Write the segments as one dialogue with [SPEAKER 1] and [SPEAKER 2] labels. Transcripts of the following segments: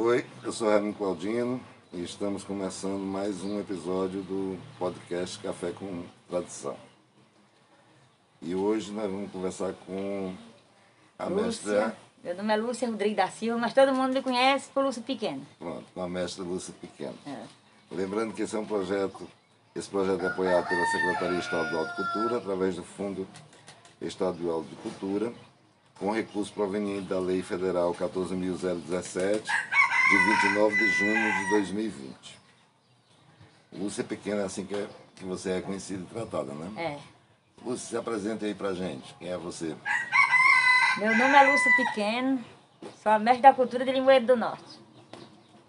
[SPEAKER 1] Oi, eu sou Raimundo Claudino e estamos começando mais um episódio do podcast Café com Tradição. E hoje nós vamos conversar com a
[SPEAKER 2] Lúcia.
[SPEAKER 1] mestra,
[SPEAKER 2] Meu nome é Lúcia Rodrigues da Silva, mas todo mundo me conhece por Lúcia Pequena.
[SPEAKER 1] pronto, com a mestra Lúcia Pequeno.
[SPEAKER 2] É.
[SPEAKER 1] Lembrando que esse é um projeto, esse projeto é apoiado pela Secretaria Estadual de Cultura através do Fundo Estadual de Cultura, com recurso proveniente da Lei Federal 14.017, de 29 de junho de 2020. Lúcia Pequena é assim que, é- que você é conhecida e tratada, né?
[SPEAKER 2] É.
[SPEAKER 1] Lúcia, se apresente aí pra gente. Quem é você?
[SPEAKER 2] Meu nome é Lúcia Pequeno, sou a mestre da cultura de Limoeiro do Norte,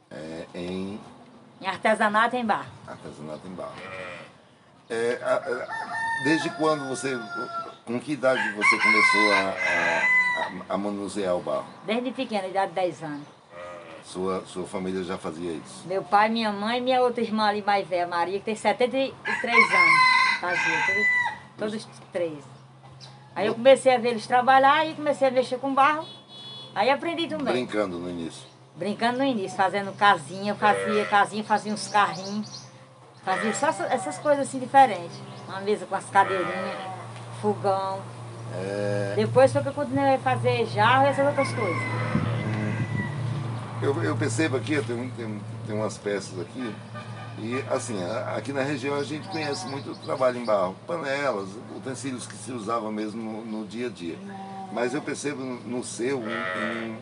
[SPEAKER 1] É, em
[SPEAKER 2] em artesanato em barro.
[SPEAKER 1] artesanato em barro. É, a- a- desde quando você, com que idade você começou a, a- a- a manusear o barro?
[SPEAKER 2] Desde pequena, idade de 10 anos.
[SPEAKER 1] Sua, sua família já fazia isso?
[SPEAKER 2] Meu pai, minha mãe e minha outra irmã ali mais velha, Maria, que tem 73 anos. Fazia, todos, todos três. Aí eu comecei a ver eles trabalhar e comecei a mexer com barro. Aí aprendi também.
[SPEAKER 1] Brincando no início.
[SPEAKER 2] Brincando no início, fazendo casinha, fazia casinha, fazia uns carrinhos, fazia só essa- essas coisas assim diferentes. Uma mesa com as cadeirinhas, fogão.
[SPEAKER 1] É,
[SPEAKER 2] Depois foi que eu continuei a fazer jarro e essas outras coisas.
[SPEAKER 1] Eu, eu percebo aqui, eu tenho, tenho, tenho umas peças aqui, e assim, aqui na região a gente conhece muito o trabalho em barro, panelas, utensílios que se usavam mesmo no, no dia a dia. Mas eu percebo no, seu um, um,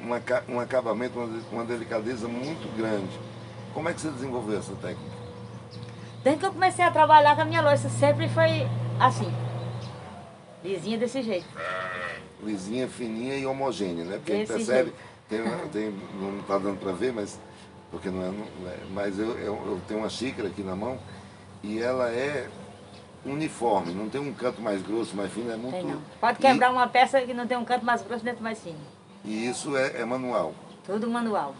[SPEAKER 1] um um acabamento, uma, uma delicadeza muito grande. Como é que você desenvolveu essa técnica?
[SPEAKER 2] Desde que eu comecei a trabalhar com a minha louça, sempre foi assim. Lisinha desse jeito.
[SPEAKER 1] lisinha, fininha e homogênea, né? Porque a gente
[SPEAKER 2] Desse
[SPEAKER 1] percebe, tem, tem, não está dando para ver, mas porque não é, não é- mas eu, eu, eu tenho uma xícara aqui na mão e ela é uniforme, não tem um canto mais grosso, mais fino, é muito.
[SPEAKER 2] Pode quebrar uma peça que não tem um canto mais grosso dentro mais fino.
[SPEAKER 1] E, e isso é, é manual.
[SPEAKER 2] Tudo manual.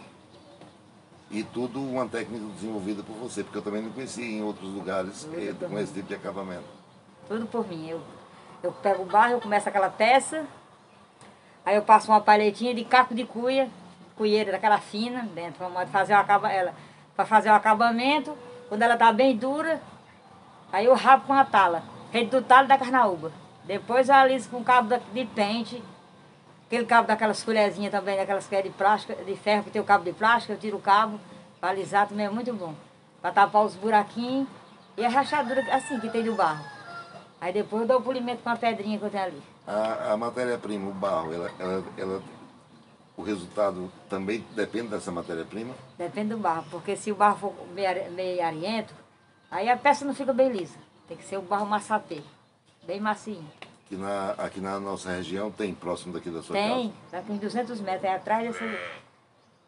[SPEAKER 1] E tudo uma técnica desenvolvida por você, porque eu também não conhecia em outros lugares eh, com
[SPEAKER 2] mim.
[SPEAKER 1] esse tipo de acabamento.
[SPEAKER 2] Tudo por mim. Eu, eu pego o barro, eu começo aquela peça, aí eu passo uma palhetinha de caco de cuia, cuieira daquela fina, dentro, para fazer fazer o acabamento. Quando ela tá bem dura, aí eu rabo com a tala, feito do talo da carnaúba. Depois eu aliso com cabo de pente, aquele cabo daquelas colherzinhas também, daquelas colheres de plástico, de ferro que tem o cabo de plástico, eu tiro o cabo, para alisar também é muito bom. Para tapar os buraquinhos e a rachadura assim que tem do barro. Aí depois eu dou o polimento com a pedrinha que eu tenho ali.
[SPEAKER 1] A, a matéria-prima, o barro, ela, ela, ela- o resultado também depende dessa matéria-prima?
[SPEAKER 2] Depende do barro, porque se o barro for meio, meio ariento, aí a peça não fica bem lisa. Tem que ser o barro massatê, bem macio.
[SPEAKER 1] que na, aqui na nossa região tem, próximo daqui da sua
[SPEAKER 2] Tem,
[SPEAKER 1] casa?
[SPEAKER 2] tá com 200 metros, é atrás dessa...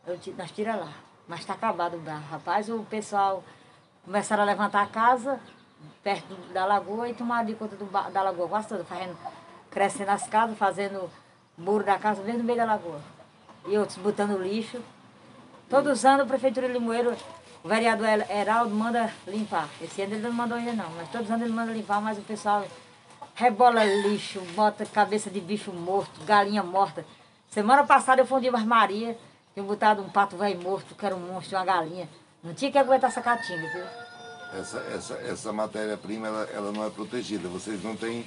[SPEAKER 2] Eu, nós tira lá, mas está acabado o barro. Rapaz, o pessoal começaram a levantar a casa perto da lagoa e tomaram de conta do, da lagoa quase toda, fazendo, crescendo as casas, fazendo muro da casa mesmo no meio da lagoa. E outros botando lixo. Todos os anos a Prefeitura de Limoeiro, o vereador Her- Heraldo manda limpar. Esse ano ele não mandou ainda não, mas todos os anos ele manda limpar, mas o pessoal rebola lixo, bota cabeça de bicho morto, galinha morta. Semana passada eu fui um dia mais Maria, tinha botado um pato velho morto, que era um monstro, uma galinha. Não tinha que aguentar essa caatinga, viu?
[SPEAKER 1] Essa, essa, essa matéria-prima, ela, ela não é protegida. Vocês não têm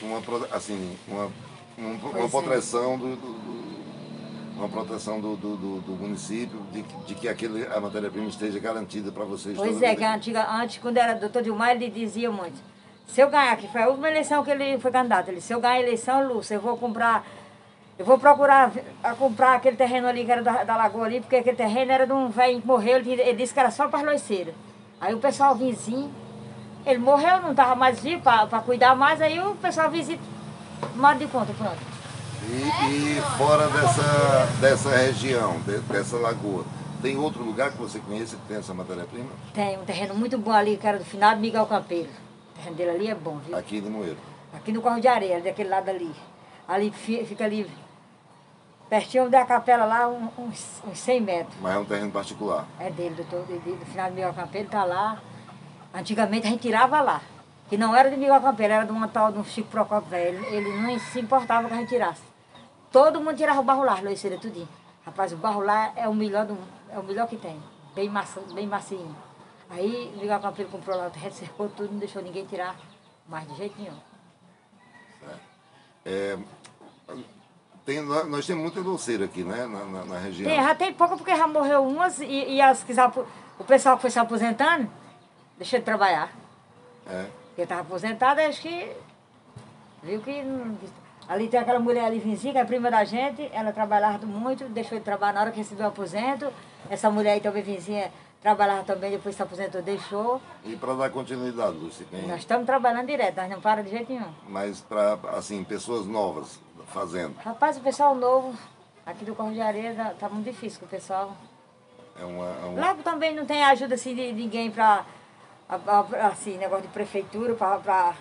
[SPEAKER 1] uma, assim, uma, um- uma
[SPEAKER 2] Pois é.
[SPEAKER 1] proteção do, do- uma proteção do, do, do- município de, que- de que aquele, a matéria-prima esteja garantida para vocês.
[SPEAKER 2] Pois é, que a antiga, antes, quando era doutor Dilmar, ele dizia muito. Se eu ganhar, que foi a última eleição que ele foi candidato, ele, se eu ganhar a eleição, Lúcia, eu vou comprar, eu vou procurar a comprar aquele terreno ali que era da, da lagoa ali, porque aquele terreno era de um velho que morreu, ele, ele disse que era só para as loiceiras. Aí o pessoal vizinho, ele morreu, não estava mais vivo para cuidar mais, aí o pessoal vizinho, modo de conta, pronto.
[SPEAKER 1] E, e fora dessa, dessa região, de- dessa lagoa, tem outro lugar que você conheça que tem essa matéria-prima?
[SPEAKER 2] Tem um terreno muito bom ali, que era do finado Miguel Campeiro. O terreno dele ali é bom, viu?
[SPEAKER 1] Aqui em Limoeiro.
[SPEAKER 2] Aqui no Corro de Areia, daquele lado ali. Ali fi- fica ali, pertinho da capela lá, um- uns, uns 100 metros.
[SPEAKER 1] Mas é um terreno particular.
[SPEAKER 2] É dele, doutor, de, de, do final do Miguel Campeiro, tá lá. Antigamente a gente tirava lá. Que não era de Miguel Campeiro, era de uma tal de um Chico Procopio velho. Ele, ele não se importava que a gente tirasse. Todo mundo tirava o barro lá, loiceira, tudinho. Rapaz, o barro lá é o melhor, do, é o melhor que tem. Bem, macio, bem macio. Aí o Miguel Campelo comprou lá, cercou tudo, não deixou ninguém tirar mais de jeito nenhum.
[SPEAKER 1] É, tem, nós temos muita doceira aqui, né, na, na, na região.
[SPEAKER 2] Tem, já tem pouco porque já morreu umas e, e as que o pessoal que foi se aposentando, deixou de trabalhar.
[SPEAKER 1] É.
[SPEAKER 2] Porque estava aposentado, acho que viu que Ali tem aquela mulher ali vizinha, que é prima da gente, ela trabalhava muito, deixou de trabalhar na hora que recebeu o aposento. Essa mulher aí também vizinha trabalhava também, depois se aposentou, deixou.
[SPEAKER 1] E para dar continuidade, Lúcia? Tem...
[SPEAKER 2] Nós estamos trabalhando direto, nós não para de jeito nenhum.
[SPEAKER 1] Mas para, assim, pessoas novas fazendo?
[SPEAKER 2] Rapaz, o pessoal novo, aqui do Corro de Areia, tá, tá muito difícil com o pessoal.
[SPEAKER 1] É uma, é uma...
[SPEAKER 2] Lá também não tem ajuda assim de ninguém para, assim, negócio de prefeitura, para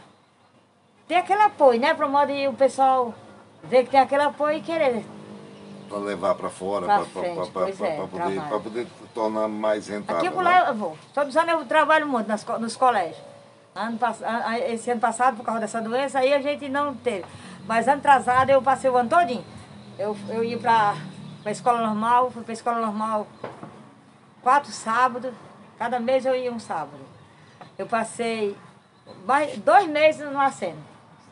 [SPEAKER 2] ter aquele apoio, né? Para modo de o pessoal ver que tem aquele apoio e querer.
[SPEAKER 1] Para levar para fora,
[SPEAKER 2] para
[SPEAKER 1] é,
[SPEAKER 2] poder,
[SPEAKER 1] poder tornar mais rentável.
[SPEAKER 2] Aqui por né? lá eu vou. Os anos eu trabalho muito nas, nos colégios. Ano, esse ano passado, por causa dessa doença, aí a gente não teve. Mas ano atrasado eu passei o ano todinho. Eu, eu ia para a escola normal, fui para a escola normal quatro sábados, cada mês eu ia um sábado. Eu passei dois meses no aceno.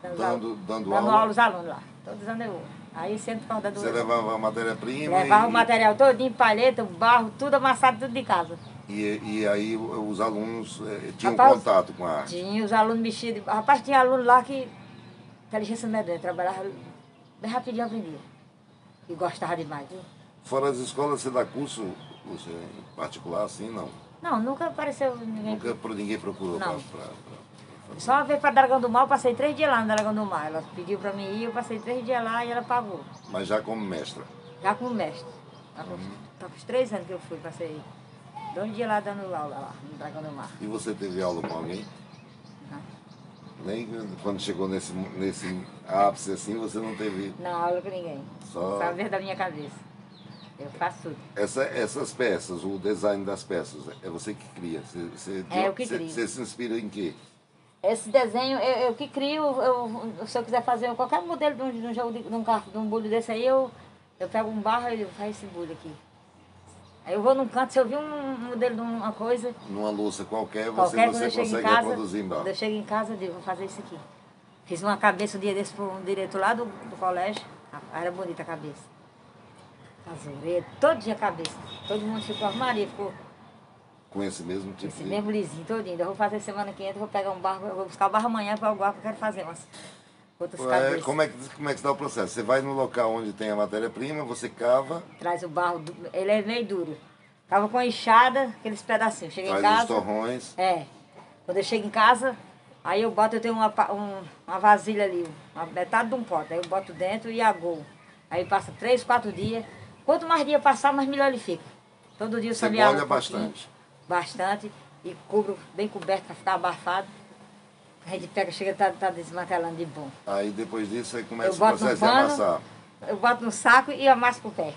[SPEAKER 1] Dando, dando,
[SPEAKER 2] dando aula? aula aos alunos lá. Todos anos eu Aí sempre por causa
[SPEAKER 1] Você levava a matéria-prima?
[SPEAKER 2] Levava
[SPEAKER 1] e...
[SPEAKER 2] o material todinho, palheta, barro, tudo amassado, tudo de casa.
[SPEAKER 1] E, e aí os alunos eh, tinham Rapaz, contato com a arte?
[SPEAKER 2] Tinha, os alunos mexidos. Rapaz, tinha aluno lá que, inteligência medonha, trabalhava bem rapidinho aprendia. E gostava demais, viu?
[SPEAKER 1] Fora as escolas, você dá curso você, em particular assim, não?
[SPEAKER 2] Não, nunca apareceu ninguém.
[SPEAKER 1] Nunca ninguém procurou para
[SPEAKER 2] só uma vez para Dragão do Mar, eu passei três dias lá no Dragão do Mar. Ela pediu para mim ir, eu passei três dias lá e ela pagou.
[SPEAKER 1] Mas já como mestra?
[SPEAKER 2] Já como mestre. Tá com, uhum. tá com os três anos que eu fui, passei dois dias lá dando aula lá no Dragão do Mar.
[SPEAKER 1] E você teve aula com alguém?
[SPEAKER 2] Não.
[SPEAKER 1] Nem quando chegou nesse, nesse ápice assim, você não teve...
[SPEAKER 2] Não, aula com ninguém. Só... Saber da minha cabeça. Eu faço tudo.
[SPEAKER 1] Essa, essas peças, o design das peças, é você que cria? Você, você,
[SPEAKER 2] é, eu que crio.
[SPEAKER 1] Você, você se inspira em quê?
[SPEAKER 2] Esse desenho, eu, eu que crio, eu, se eu quiser fazer qualquer modelo de um, de um jogo, de, de um de um bulho desse aí, eu, eu pego um barro e faço esse bulho aqui. Aí eu vou num canto, se eu vi um modelo de uma coisa...
[SPEAKER 1] Numa louça qualquer, você,
[SPEAKER 2] qualquer,
[SPEAKER 1] você consegue
[SPEAKER 2] casa,
[SPEAKER 1] reproduzir embaixo.
[SPEAKER 2] Quando eu chego em casa, eu digo, vou fazer isso aqui. Fiz uma cabeça um dia desse para um diretor lá do, do colégio. Era bonita a cabeça. Orelhas, todo dia a cabeça. Todo mundo ficou, Maria, ficou
[SPEAKER 1] com esse mesmo tipo
[SPEAKER 2] esse
[SPEAKER 1] de...
[SPEAKER 2] mesmo lisinho todinho. Eu vou fazer semana que entra, vou pegar um barco, eu vou buscar o barro amanhã para o barco que eu quero fazer umas outras
[SPEAKER 1] é, como, é que, como é que está o processo? Você vai no local onde tem a matéria-prima, você cava...
[SPEAKER 2] Traz o barro, ele é meio duro. Cava com a enxada, aqueles pedacinhos. Cheguei
[SPEAKER 1] Faz
[SPEAKER 2] em casa...
[SPEAKER 1] os torrões.
[SPEAKER 2] É. Quando eu chego em casa, aí eu boto, eu tenho uma, um, uma vasilha ali, uma metade de um pote. Aí eu boto dentro e agou. Aí passa três, quatro dias. Quanto mais dia passar, mais melhor ele fica. Todo dia eu
[SPEAKER 1] Você molha um bastante
[SPEAKER 2] bastante e cubro bem coberto para ficar abafado. A gente pega, chega, tá, tá desmantelando de bom.
[SPEAKER 1] Aí depois disso aí começa o processo de amassar.
[SPEAKER 2] Eu boto no saco e amasso com o pé.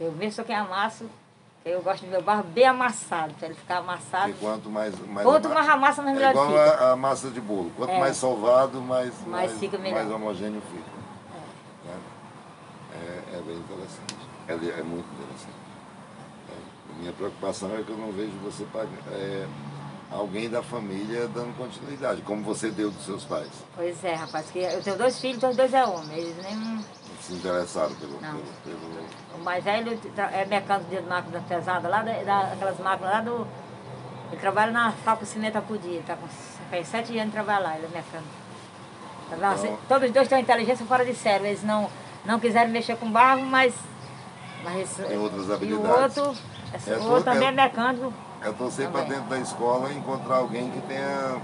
[SPEAKER 2] Eu mesmo sou quem amasso, eu gosto do meu barro bem amassado, para ele ficar amassado.
[SPEAKER 1] E quanto mais, mais
[SPEAKER 2] quanto mais amassa, mais melhor
[SPEAKER 1] é igual fica. A, a massa de bolo. Quanto é. mais solvado, mais,
[SPEAKER 2] mais, mais, fica
[SPEAKER 1] mais homogêneo fica. É. Né? É, é bem interessante. É, é muito interessante. Preocupação é que eu não vejo você pagar, é, alguém da família dando continuidade, como você deu dos seus pais.
[SPEAKER 2] Pois é, rapaz, que eu tenho dois filhos, os dois é homem, eles nem...
[SPEAKER 1] Se interessaram pelo, pelo, pelo,
[SPEAKER 2] O mais velho é mecânico de máquina pesada, lá daquelas máquinas lá do... Ele trabalha na Falco Cimento Apudia, tá com faz sete anos de trabalhar lá, ele é mecânico. Tá então, Todos os dois têm inteligência fora de sério, eles não, não quiseram mexer com barro, mas... mas
[SPEAKER 1] tem outras habilidades.
[SPEAKER 2] E o outro essa, é, ou também é mecânico.
[SPEAKER 1] É torcer para dentro da escola encontrar alguém que tenha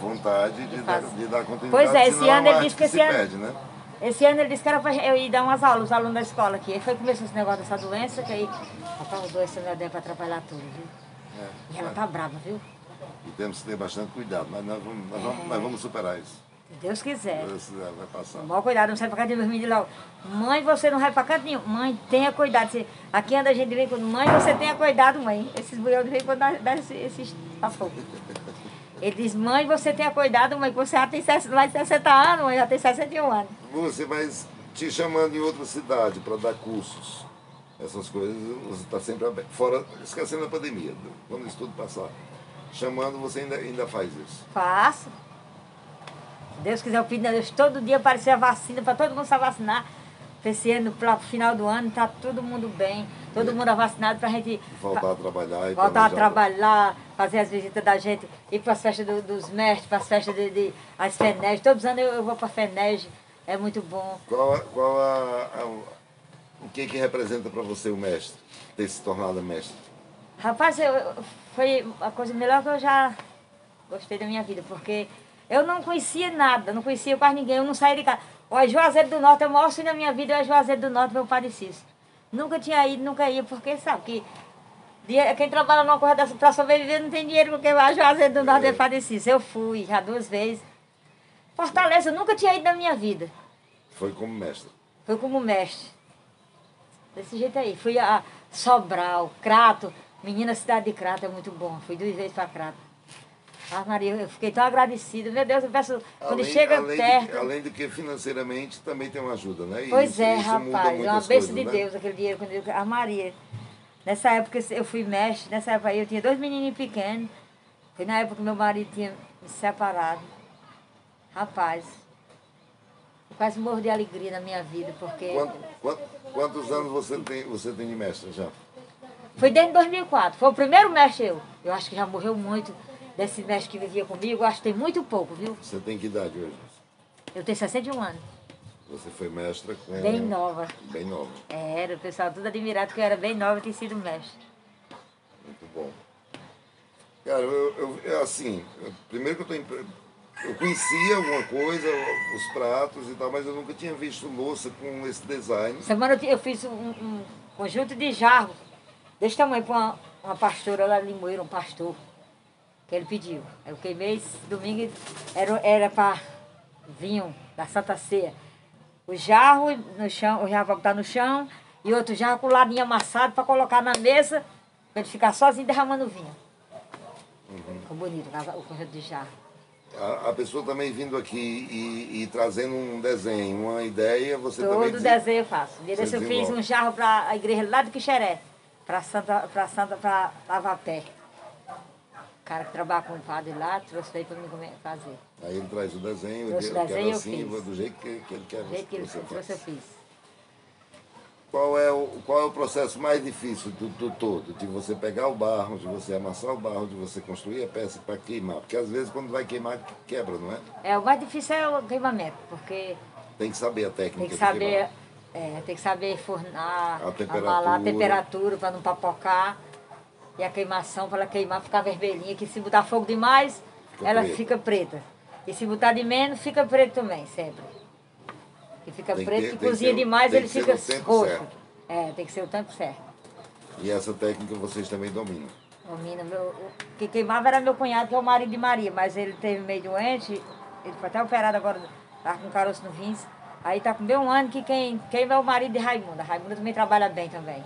[SPEAKER 1] vontade de, dar, de dar continuidade.
[SPEAKER 2] Pois é, esse ano ele disse que,
[SPEAKER 1] esse
[SPEAKER 2] ano,
[SPEAKER 1] perde, né?
[SPEAKER 2] esse ano ele disse que era para eu ir dar umas aulas, os alunos da escola aqui. Aí foi começou esse negócio dessa doença, que aí rapaz, os doença não é para atrapalhar tudo, viu? É, e ela é. tá brava, viu?
[SPEAKER 1] E temos que ter bastante cuidado, mas nós vamos, nós vamos, nós vamos superar isso.
[SPEAKER 2] Deus quiser.
[SPEAKER 1] Deus quiser, vai passar.
[SPEAKER 2] Com maior cuidado, não sai pra casa de dormir de logo. Mãe, você não vai pra canto nenhum. Mãe, tenha cuidado. Aqui anda a gente vem com mãe, você tenha cuidado, mãe. Esses bulhões vêm quando dá esses, esses Ele diz, mãe, você tenha cuidado, mãe, que você já tem mais de 60 anos, mãe, já tem 61 anos.
[SPEAKER 1] Você vai te chamando em outra cidade para dar cursos. essas coisas, você está sempre aberto. Fora, esquecendo a pandemia, quando isso tudo passar. Chamando, você ainda, ainda faz isso?
[SPEAKER 2] Faço. Deus quiser, eu pido a Deus todo dia aparecer a vacina para todo mundo se vacinar. Esse ano, para o final do ano, tá todo mundo bem, todo mundo vacinado para a gente
[SPEAKER 1] Voltar a trabalhar e
[SPEAKER 2] voltar a trabalhar, fazer as visitas da gente, ir para as festas do- dos mestres, para as festas de, de as FENEG. Todos os anos eu, eu vou para a FENEG, é muito bom.
[SPEAKER 1] Qual, a- qual a, a- o que que representa para você o mestre, ter se tornado mestre?
[SPEAKER 2] Rapaz, eu- foi a coisa melhor que eu já gostei da minha vida, porque eu não conhecia nada, não conhecia quase ninguém, eu não saía de casa. Olha, Juazeiro do Norte, o maior sonho da minha vida é Juazeiro do Norte, meu Padre Cícero. Nunca tinha ido, nunca ia, porque sabe que quem trabalha numa coisa dessa para sobreviver não tem dinheiro, porque vai Juazeiro do Norte é Padre Cícero. Eu fui já duas vezes. Fortaleza, eu nunca tinha ido na minha vida.
[SPEAKER 1] Foi como mestre.
[SPEAKER 2] Foi como mestre. Desse jeito aí. Fui a Sobral, Crato. Menina, cidade de Crato é muito bom. Fui duas vezes para Crato. Ah, Maria, eu fiquei tão agradecida. Meu Deus, eu peço, quando chega
[SPEAKER 1] além
[SPEAKER 2] perto.
[SPEAKER 1] De, além de que financeiramente também tem uma ajuda, né? E
[SPEAKER 2] Pois
[SPEAKER 1] isso-
[SPEAKER 2] é,
[SPEAKER 1] isso
[SPEAKER 2] rapaz. É uma bênção de
[SPEAKER 1] né?
[SPEAKER 2] Deus aquele dinheiro. Quando eu, a Maria. Nessa época eu fui mestre, nessa época eu tinha dois menininhos pequenos. Foi na época que meu marido tinha me separado. Rapaz, eu quase morro de alegria na minha vida, porque.
[SPEAKER 1] Quanto- quanto- quantos anos você tem, você tem de mestre já?
[SPEAKER 2] Foi desde 2004. Foi o primeiro mestre eu. Eu acho que já morreu muito desse mestre que vivia comigo. Acho que tem muito pouco, viu?
[SPEAKER 1] Você tem que idade hoje?
[SPEAKER 2] Eu tenho 61 anos.
[SPEAKER 1] Você foi mestra com...
[SPEAKER 2] Bem nova.
[SPEAKER 1] Bem nova.
[SPEAKER 2] Era, o pessoal tudo admirado que eu era bem nova e tinha sido mestre.
[SPEAKER 1] Muito bom. Cara, eu, eu- eu, assim, eu- primeiro que eu tô impre- eu conhecia alguma coisa, os pratos e tal, mas eu nunca tinha visto louça com esse design.
[SPEAKER 2] Semana eu fiz um, um conjunto de jarro desse tamanho para uma, uma pastora lá em Limoeiro, um pastor, que ele pediu. Eu queimei esse domingo, era, era para vinho da Santa Ceia. O jarro no chão, o jarro para botar no chão, e outro jarro com o ladinho amassado para colocar na mesa, para ele ficar sozinho derramando vinho. Ficou bonito o conjunto de jarro.
[SPEAKER 1] A, a pessoa também vindo aqui e, e trazendo um desenho, uma ideia, você também...
[SPEAKER 2] Todo
[SPEAKER 1] desen-
[SPEAKER 2] desenho eu faço. Eu fiz
[SPEAKER 1] desenvolve.
[SPEAKER 2] um jarro para a igreja lá do Quixeré, para Santa, para Santa, para Lavapé. O cara que trabalha com o padre lá, trouxe aí para mim fazer.
[SPEAKER 1] Aí ele traz o desenho,
[SPEAKER 2] Trouxe
[SPEAKER 1] eu
[SPEAKER 2] desenho, eu
[SPEAKER 1] assim,
[SPEAKER 2] fiz.
[SPEAKER 1] do jeito que, que ele quer
[SPEAKER 2] Do jeito que ele trouxe, eu fiz.
[SPEAKER 1] Qual é, o, qual é o processo mais difícil do, do todo? De você pegar o barro, de você amassar o barro, de você construir a peça para queimar? Porque às vezes quando vai queimar, quebra, não é?
[SPEAKER 2] É, o mais difícil é o queimamento, porque
[SPEAKER 1] Tem que saber a técnica
[SPEAKER 2] tem que saber, é, tem que saber fornar,
[SPEAKER 1] A temperatura.
[SPEAKER 2] a temperatura para não papocar. E a queimação para ela queimar, ficar vermelhinha, que se botar fogo demais,
[SPEAKER 1] Fica
[SPEAKER 2] ela
[SPEAKER 1] preta.
[SPEAKER 2] fica preta. E se botar de menos, fica preto também, sempre. Que fica
[SPEAKER 1] Tem
[SPEAKER 2] preto, que cozinha demais, ele fica roxo.
[SPEAKER 1] certo.
[SPEAKER 2] É, tem que ser o tempo certo.
[SPEAKER 1] E essa técnica vocês também dominam.
[SPEAKER 2] Domina, meu, o que queimava era meu cunhado, que é o marido de Maria, mas ele teve meio doente, ele foi até operado agora, tá com caroço no rins. Aí tá com bem um ano que quem queima é o marido de Raimunda. Raimunda também trabalha bem também.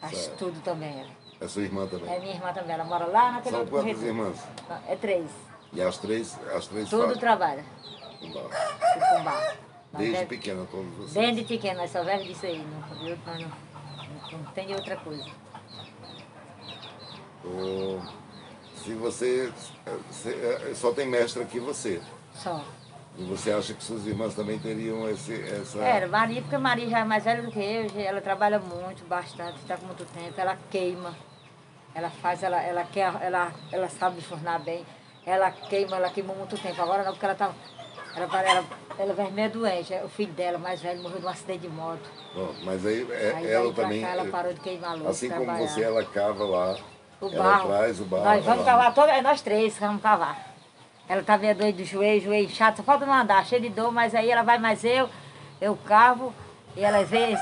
[SPEAKER 2] Faz tudo também. Ela.
[SPEAKER 1] É sua irmã também.
[SPEAKER 2] É minha irmã também, ela mora lá naquele
[SPEAKER 1] São
[SPEAKER 2] outro
[SPEAKER 1] quantas
[SPEAKER 2] corredor.
[SPEAKER 1] irmãs?
[SPEAKER 2] É três.
[SPEAKER 1] E as três, as três
[SPEAKER 2] Tudo
[SPEAKER 1] fazem.
[SPEAKER 2] trabalha. Nós
[SPEAKER 1] Desde
[SPEAKER 2] deve-
[SPEAKER 1] pequena todos vocês.
[SPEAKER 2] Desde pequeno, nós só vive disso aí. Não, eu- não, não, não tem outra coisa.
[SPEAKER 1] Se você, se- é, só tem mestre aqui você.
[SPEAKER 2] Só.
[SPEAKER 1] E você acha que suas irmãs também teriam esse, essa...
[SPEAKER 2] Era, Maria, porque Maria já é mais velha do que eu, ela trabalha muito, bastante, está com muito tempo, ela queima, ela faz, ela, ela quer, ela, ela sabe fornar bem, ela queima, ela queimou muito tempo, agora não, porque ela tá. Ela, ela, ela meio doente, o filho dela, mais velho, morreu de um acidente de moto.
[SPEAKER 1] Bom, mas aí, é-
[SPEAKER 2] Aí
[SPEAKER 1] ela também,
[SPEAKER 2] cá, ela
[SPEAKER 1] é,
[SPEAKER 2] parou de queimar luz.
[SPEAKER 1] assim como
[SPEAKER 2] trabalhar.
[SPEAKER 1] você, ela cava lá,
[SPEAKER 2] O
[SPEAKER 1] ela
[SPEAKER 2] barro.
[SPEAKER 1] traz o barro.
[SPEAKER 2] Nós vamos
[SPEAKER 1] ela-
[SPEAKER 2] cavar toda, é nós três vamos cavar. Ela tá meio doida do joelho, joelho chato, só falta não andar, cheio de dor, mas aí ela vai mais eu, eu cavo, e ela ter-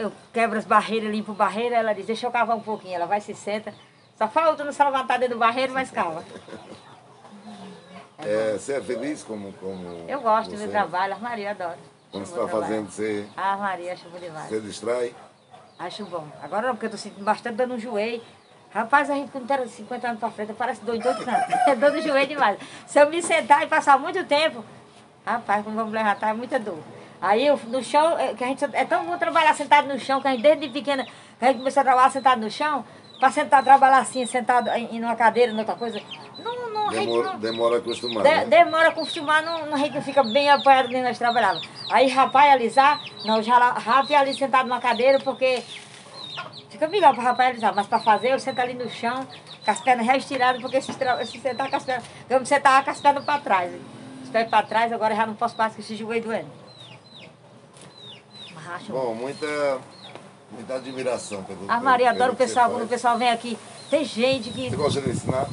[SPEAKER 2] eu quebro as barreiras, limpo barreira, ela diz, deixa eu cavar um pouquinho, ela vai se senta, só falta não se levantar dentro do barreiro, mas cava.
[SPEAKER 1] É, você é feliz como, como
[SPEAKER 2] Eu gosto do
[SPEAKER 1] você?
[SPEAKER 2] meu trabalho, a Maria adora.
[SPEAKER 1] Quando você está fazendo, você,
[SPEAKER 2] Ah, Maria, acho bom demais.
[SPEAKER 1] você distrai?
[SPEAKER 2] Acho bom. Agora não, porque eu tô sentindo bastante dor no joelho. Rapaz, a gente quando tem 50 anos pra frente, parece em todo canto. É dor no joelho demais. Se eu me sentar e passar muito tempo, rapaz, quando vamos levantar, é muita dor. Aí eu, no chão, é, que a gente é tão bom trabalhar sentado no chão, que a gente desde pequena, que a gente começou a trabalhar sentado no chão, para sentar, trabalhar assim, sentado em, em uma cadeira, em outra coisa. Não, não,
[SPEAKER 1] Demora,
[SPEAKER 2] não,
[SPEAKER 1] demora a acostumar,
[SPEAKER 2] de-
[SPEAKER 1] né?
[SPEAKER 2] demora a acostumar, não, não, a gente não fica bem apoiado nem nós trabalhávamos. Aí rapaz alisar, não, já rapaz ali sentado numa cadeira, porque fica melhor para rapaz alisar, mas para fazer eu sento ali no chão, com as pernas já estiradas, porque se, se sentar com as pernas, eu me sentava com as pernas para trás. Os pés para trás, agora já não posso mais que esse joelho doendo. Acho
[SPEAKER 1] Bom, muita, muita admiração pelo
[SPEAKER 2] a Maria
[SPEAKER 1] pelo
[SPEAKER 2] adora o pessoal, quando o pessoal vem aqui. Tem gente que
[SPEAKER 1] Você gosta de ensinar?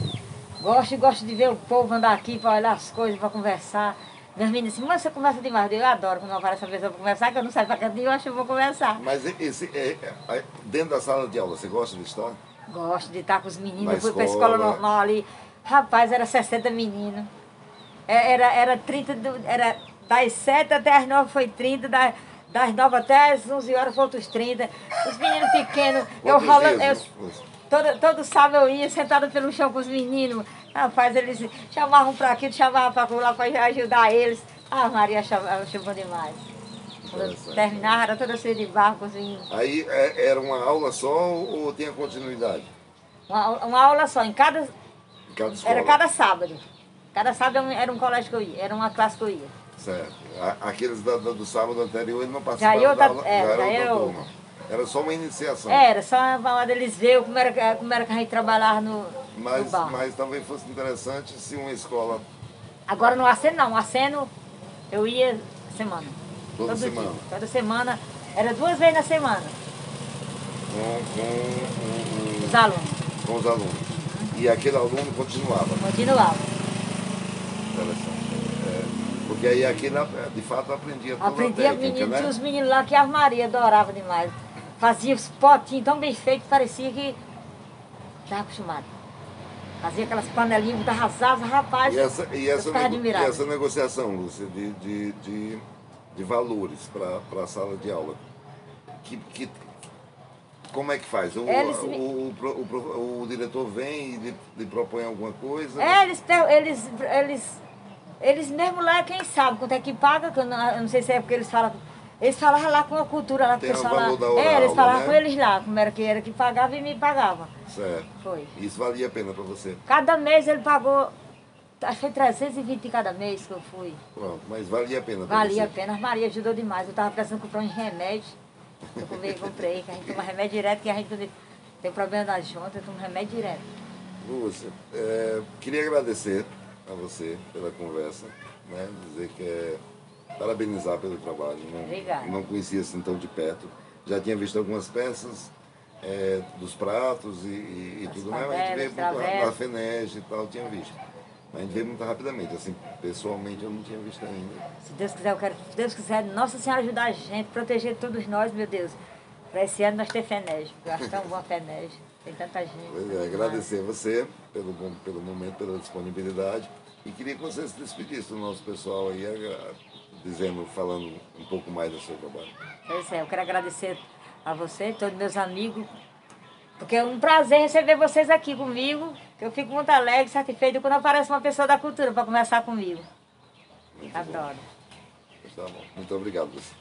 [SPEAKER 2] gosta e gosta de ver o povo andar aqui para olhar as coisas, para conversar. Meus meninos dizem, mas você conversa demais. Eu adoro quando aparece uma pessoa para conversar, que eu não saio para canto nenhum, eu acho que eu vou conversar.
[SPEAKER 1] Mas esse, é, é, dentro da sala de aula, você gosta de estar?
[SPEAKER 2] Gosto de estar com os meninos.
[SPEAKER 1] Na
[SPEAKER 2] eu fui para a
[SPEAKER 1] escola.
[SPEAKER 2] normal ali. Rapaz, era 60 meninos. É, Era, era 30, do- era das 7 até as 9 foi 30, das, das 9 até as 11 horas foi outros 30. Os meninos pequenos, eu rolando. eu- Todo, todo sábado eu ia sentada pelo chão com os meninos. Rapaz, eles chamavam para aqui, chamavam para lá para ajudar eles. Ah, Maria chamava, chamou demais. Quando terminava, era toda cheia de barro com os meninos.
[SPEAKER 1] Aí é, era uma aula só ou, tinha continuidade?
[SPEAKER 2] Uma, uma aula só, em cada.
[SPEAKER 1] Em cada?
[SPEAKER 2] Era cada sábado. Cada sábado era um colégio que eu ia, era uma classe que eu ia.
[SPEAKER 1] Certo. Aqueles da- da- do sábado anterior ele não
[SPEAKER 2] Já
[SPEAKER 1] participavam
[SPEAKER 2] ia outra-
[SPEAKER 1] da aula,
[SPEAKER 2] é,
[SPEAKER 1] já era
[SPEAKER 2] já
[SPEAKER 1] outra
[SPEAKER 2] era
[SPEAKER 1] só uma iniciação.
[SPEAKER 2] Era, só para eles verem como era, como era que a gente trabalhava no, no
[SPEAKER 1] Mas,
[SPEAKER 2] bar.
[SPEAKER 1] mas talvez fosse interessante se uma escola
[SPEAKER 2] Agora no aceno não, aceno eu ia semana.
[SPEAKER 1] Toda semana?
[SPEAKER 2] Dia, toda semana. Era duas vezes na semana,
[SPEAKER 1] com, com,
[SPEAKER 2] os
[SPEAKER 1] o-
[SPEAKER 2] alunos.
[SPEAKER 1] com os alunos. E aquele aluno continuava.
[SPEAKER 2] Continuavam.
[SPEAKER 1] Interessante. É, porque aí aquele, de fato, aprendia toda
[SPEAKER 2] Aprendia
[SPEAKER 1] a técnica,
[SPEAKER 2] menino,
[SPEAKER 1] né?
[SPEAKER 2] tinha os meninos lá que a Maria adorava demais. Fazia os potinhos tão bem feitos, parecia que estava acostumado. Fazia aquelas panelinhas, botava as asas, rapaz.
[SPEAKER 1] E essa, e essa, nego- e essa negociação, Lúcia, de, de, de, de valores para a sala de aula, que, que, como é que faz? O,
[SPEAKER 2] Eles
[SPEAKER 1] o, o, o diretor vem e lhe, lhe propõe alguma coisa?
[SPEAKER 2] É, eles, eles, eles, eles mesmo lá quem sabe quanto é que paga, que eu não, eu não sei se é porque eles falam. Eles falavam lá com a cultura lá, que o
[SPEAKER 1] Tem o
[SPEAKER 2] pessoal lá.
[SPEAKER 1] valor da hora
[SPEAKER 2] é, eles falavam
[SPEAKER 1] né?
[SPEAKER 2] com eles lá, como era que era que pagava e me pagava.
[SPEAKER 1] Certo.
[SPEAKER 2] Foi.
[SPEAKER 1] Isso valia a pena para você.
[SPEAKER 2] Cada mês ele pagou, acho que foi 320 cada mês que eu fui.
[SPEAKER 1] Pronto, mas valia a pena
[SPEAKER 2] Valia a
[SPEAKER 1] você.
[SPEAKER 2] pena, a Maria ajudou demais. Eu estava precisando comprar uns remédios. Eu comprei, comprei, que a gente toma remédio direto, que a gente tem problema nas juntas, toma remédio direto.
[SPEAKER 1] Lúcia, é, queria agradecer a você pela conversa, né? dizer que é parabenizar pelo trabalho. Não,
[SPEAKER 2] Obrigada.
[SPEAKER 1] não conhecia assim tão de perto. Já tinha visto algumas peças é, dos pratos e, e, e tudo mais, mas a gente veio muito rápido, a FENEG e tal, tinha visto. Mas a gente veio muito rapidamente, assim, pessoalmente eu não tinha visto ainda.
[SPEAKER 2] Se Deus quiser, eu quero, se Deus quiser, Nossa Senhora ajudar a gente, proteger todos nós, meu Deus. Para esse ano nós ter FENEG, porque eu acho tão bom a FENEG. Tem tanta gente.
[SPEAKER 1] Pois é, agradecer a você pelo, bom- pelo momento, pela disponibilidade. E queria que você se despedisse do nosso pessoal aí, agra- dizendo, falando um pouco mais do seu trabalho.
[SPEAKER 2] Pois é, eu quero agradecer a você, todos meus amigos, porque é um prazer receber vocês aqui comigo, eu fico muito alegre, satisfeito quando aparece uma pessoa da cultura para conversar comigo.
[SPEAKER 1] Muito bom.
[SPEAKER 2] Adoro.
[SPEAKER 1] Tá bom. Muito obrigado, você.